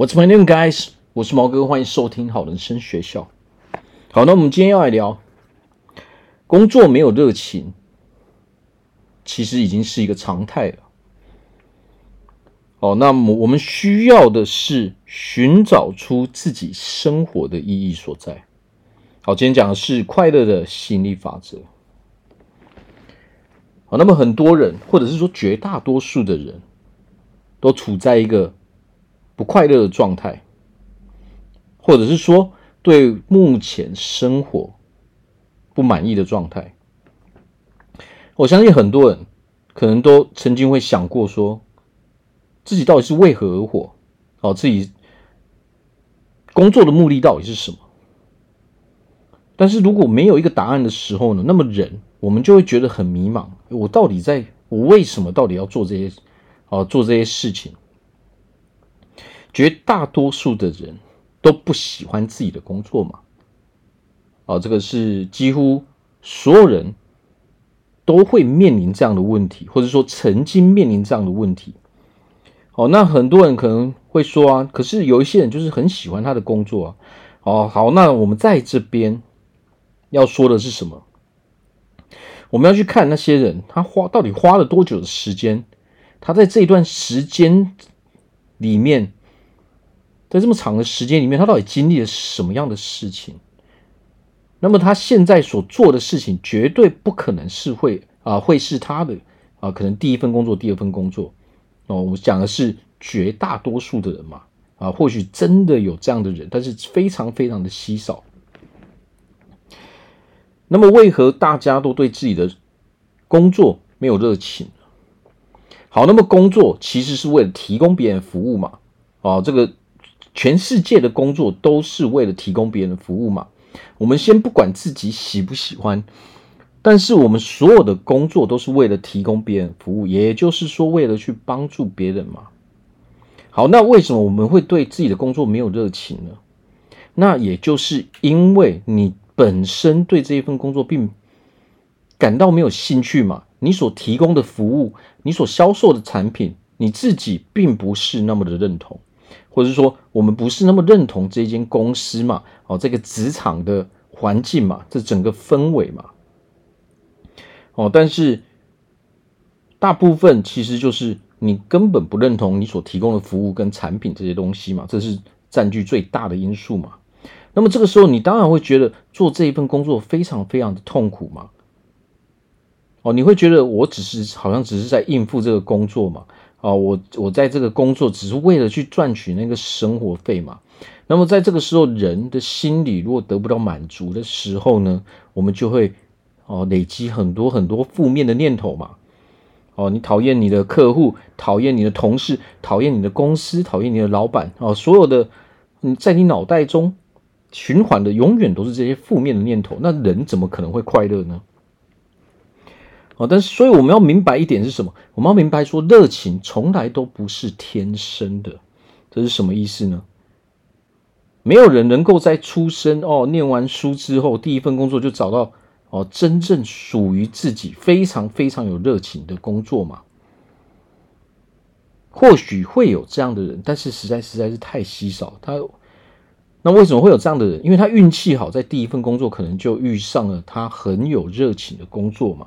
What's my name, guys？我是毛哥，欢迎收听好人生学校。好，那我们今天要来聊，工作没有热情，其实已经是一个常态了。哦，那么我们需要的是寻找出自己生活的意义所在。好，今天讲的是快乐的吸引力法则。好，那么很多人，或者是说绝大多数的人，都处在一个不快乐的状态，或者是说对目前生活不满意的状态。我相信很多人可能都曾经会想过，说自己到底是为何而活？哦，自己工作的目的到底是什么？但是如果没有一个答案的时候呢，那么人我们就会觉得很迷茫。我到底在，我为什么到底要做这些？哦，做这些事情。绝大多数的人都不喜欢自己的工作嘛？啊，这个是几乎所有人都会面临这样的问题，或者说曾经面临这样的问题。哦，那很多人可能会说啊，可是有一些人就是很喜欢他的工作啊。哦，好，那我们在这边要说的是什么？我们要去看那些人，他花到底花了多久的时间？他在这一段时间里面。在这么长的时间里面，他到底经历了什么样的事情？那么他现在所做的事情，绝对不可能是会啊，会是他的啊，可能第一份工作、第二份工作哦。我讲的是绝大多数的人嘛啊，或许真的有这样的人，但是非常非常的稀少。那么，为何大家都对自己的工作没有热情？好，那么工作其实是为了提供别人服务嘛哦，这个。全世界的工作都是为了提供别人的服务嘛？我们先不管自己喜不喜欢，但是我们所有的工作都是为了提供别人服务，也就是说，为了去帮助别人嘛。好，那为什么我们会对自己的工作没有热情呢？那也就是因为你本身对这一份工作并感到没有兴趣嘛。你所提供的服务，你所销售的产品，你自己并不是那么的认同。或者是说，我们不是那么认同这间公司嘛？哦，这个职场的环境嘛，这整个氛围嘛。哦，但是大部分其实就是你根本不认同你所提供的服务跟产品这些东西嘛，这是占据最大的因素嘛。那么这个时候，你当然会觉得做这一份工作非常非常的痛苦嘛。哦，你会觉得我只是好像只是在应付这个工作嘛。啊，我我在这个工作只是为了去赚取那个生活费嘛。那么在这个时候，人的心理如果得不到满足的时候呢，我们就会哦累积很多很多负面的念头嘛。哦，你讨厌你的客户，讨厌你的同事，讨厌你的公司，讨厌你的老板。哦，所有的你在你脑袋中循环的永远都是这些负面的念头。那人怎么可能会快乐呢？哦，但是，所以我们要明白一点是什么？我们要明白说，热情从来都不是天生的。这是什么意思呢？没有人能够在出生哦，念完书之后，第一份工作就找到哦，真正属于自己非常非常有热情的工作嘛。或许会有这样的人，但是实在实在是太稀少。他那为什么会有这样的人？因为他运气好，在第一份工作可能就遇上了他很有热情的工作嘛。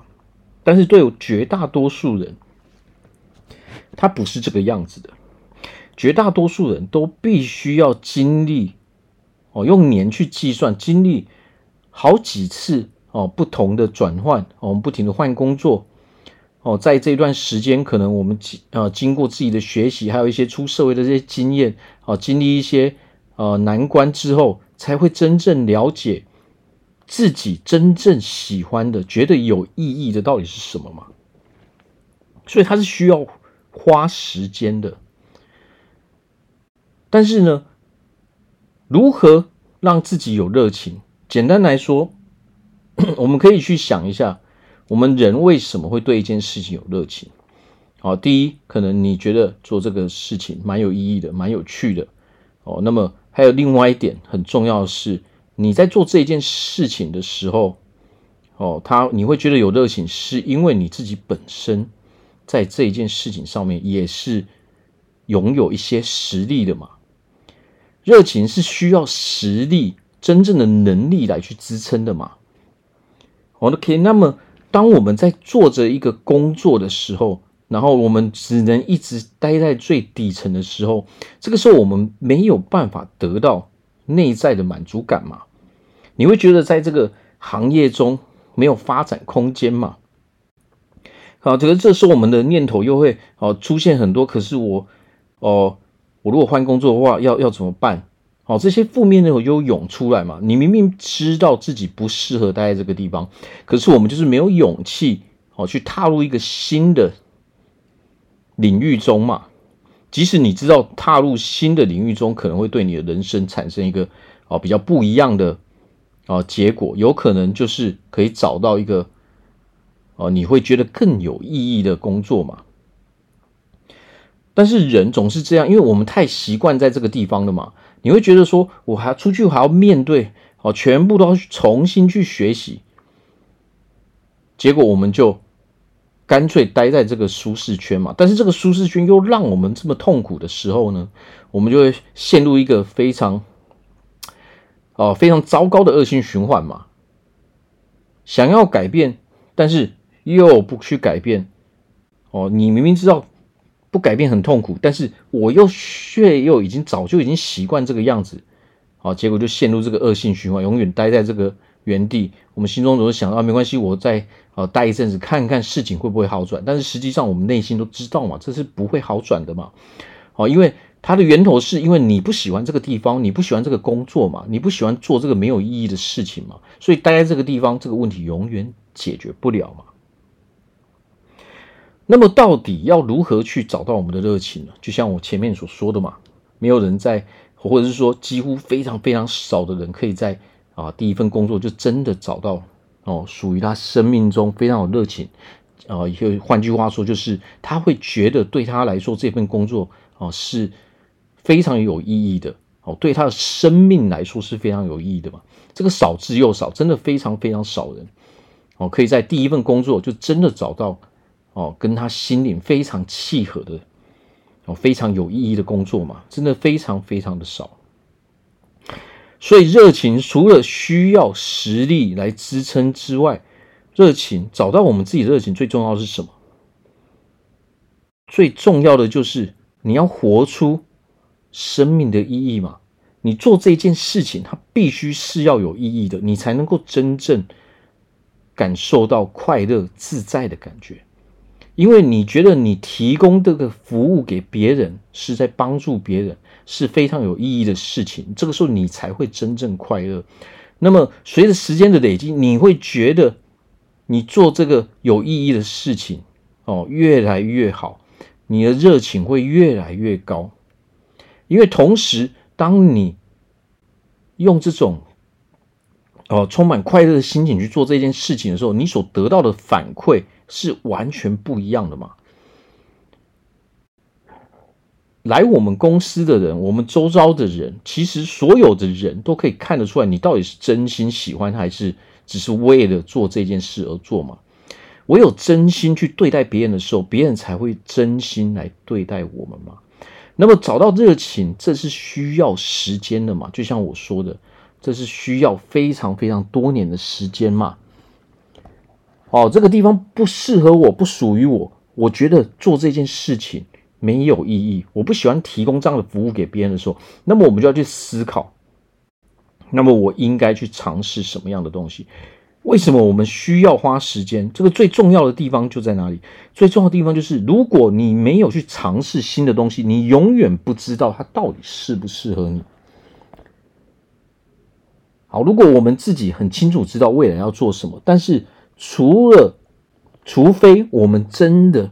但是对绝大多数人，他不是这个样子的。绝大多数人都必须要经历哦，用年去计算，经历好几次哦不同的转换，我们不停的换工作哦，在这段时间，可能我们经呃经过自己的学习，还有一些出社会的这些经验哦，经历一些呃难关之后，才会真正了解。自己真正喜欢的、觉得有意义的到底是什么吗？所以他是需要花时间的。但是呢，如何让自己有热情？简单来说，我们可以去想一下，我们人为什么会对一件事情有热情？好，第一，可能你觉得做这个事情蛮有意义的、蛮有趣的。哦，那么还有另外一点很重要的是。你在做这件事情的时候，哦，他你会觉得有热情，是因为你自己本身在这一件事情上面也是拥有一些实力的嘛？热情是需要实力、真正的能力来去支撑的嘛。OK，那么当我们在做着一个工作的时候，然后我们只能一直待在最底层的时候，这个时候我们没有办法得到内在的满足感嘛？你会觉得在这个行业中没有发展空间嘛？好，这个这时候我们的念头又会哦出现很多。可是我哦，我如果换工作的话，要要怎么办？好，这些负面的又涌出来嘛？你明明知道自己不适合待在这个地方，可是我们就是没有勇气哦去踏入一个新的领域中嘛。即使你知道踏入新的领域中可能会对你的人生产生一个哦比较不一样的哦结果，有可能就是可以找到一个哦你会觉得更有意义的工作嘛。但是人总是这样，因为我们太习惯在这个地方了嘛。你会觉得说，我还出去还要面对哦，全部都要重新去学习，结果我们就干脆待在这个舒适圈嘛。但是这个舒适圈又让我们这么痛苦的时候呢，我们就会陷入一个非常哦非常糟糕的恶性循环嘛。想要改变，但是又不去改变哦，你明明知道。不改变很痛苦，但是我又却又已经早就已经习惯这个样子，好，结果就陷入这个恶性循环，永远待在这个原地。我们心中总是想到，没关系，我再呃待一阵子，看看事情会不会好转。但是实际上，我们内心都知道嘛，这是不会好转的嘛。好，因为它的源头是因为你不喜欢这个地方，你不喜欢这个工作嘛，你不喜欢做这个没有意义的事情嘛，所以待在这个地方，这个问题永远解决不了嘛。那么到底要如何去找到我们的热情呢？就像我前面所说的嘛，没有人在，或者是说几乎非常非常少的人可以在啊第一份工作就真的找到哦属于他生命中非常有热情啊，也换句话说就是他会觉得对他来说这份工作啊是非常有意义的哦，对他的生命来说是非常有意义的嘛。这个少之又少，真的非常非常少人哦可以在第一份工作就真的找到。哦，跟他心灵非常契合的，哦，非常有意义的工作嘛，真的非常非常的少。所以热情除了需要实力来支撑之外，热情找到我们自己的热情最重要的是什么？最重要的就是你要活出生命的意义嘛。你做这件事情，它必须是要有意义的，你才能够真正感受到快乐自在的感觉。因为你觉得你提供这个服务给别人是在帮助别人，是非常有意义的事情，这个时候你才会真正快乐。那么随着时间的累积，你会觉得你做这个有意义的事情哦越来越好，你的热情会越来越高。因为同时，当你用这种哦充满快乐的心情去做这件事情的时候，你所得到的反馈。是完全不一样的嘛。来我们公司的人，我们周遭的人，其实所有的人都可以看得出来，你到底是真心喜欢，还是只是为了做这件事而做嘛。唯有真心去对待别人的时候，别人才会真心来对待我们嘛。那么找到热情，这是需要时间的嘛。就像我说的，这是需要非常非常多年的时间嘛。哦，这个地方不适合我，不属于我。我觉得做这件事情没有意义。我不喜欢提供这样的服务给别人的时候，那么我们就要去思考，那么我应该去尝试什么样的东西？为什么我们需要花时间？这个最重要的地方就在哪里？最重要的地方就是，如果你没有去尝试新的东西，你永远不知道它到底适不适合你。好，如果我们自己很清楚知道未来要做什么，但是除了，除非我们真的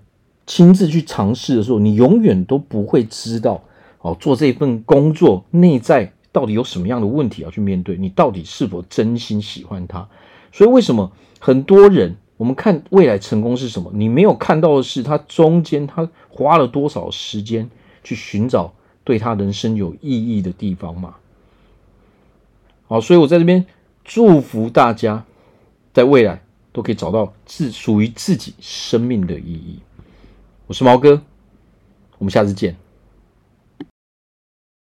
亲自去尝试的时候，你永远都不会知道哦，做这份工作内在到底有什么样的问题要去面对，你到底是否真心喜欢它？所以为什么很多人我们看未来成功是什么？你没有看到的是他中间他花了多少时间去寻找对他人生有意义的地方嘛？好，所以我在这边祝福大家在未来。都可以找到自属于自己生命的意义。我是毛哥，我们下次见。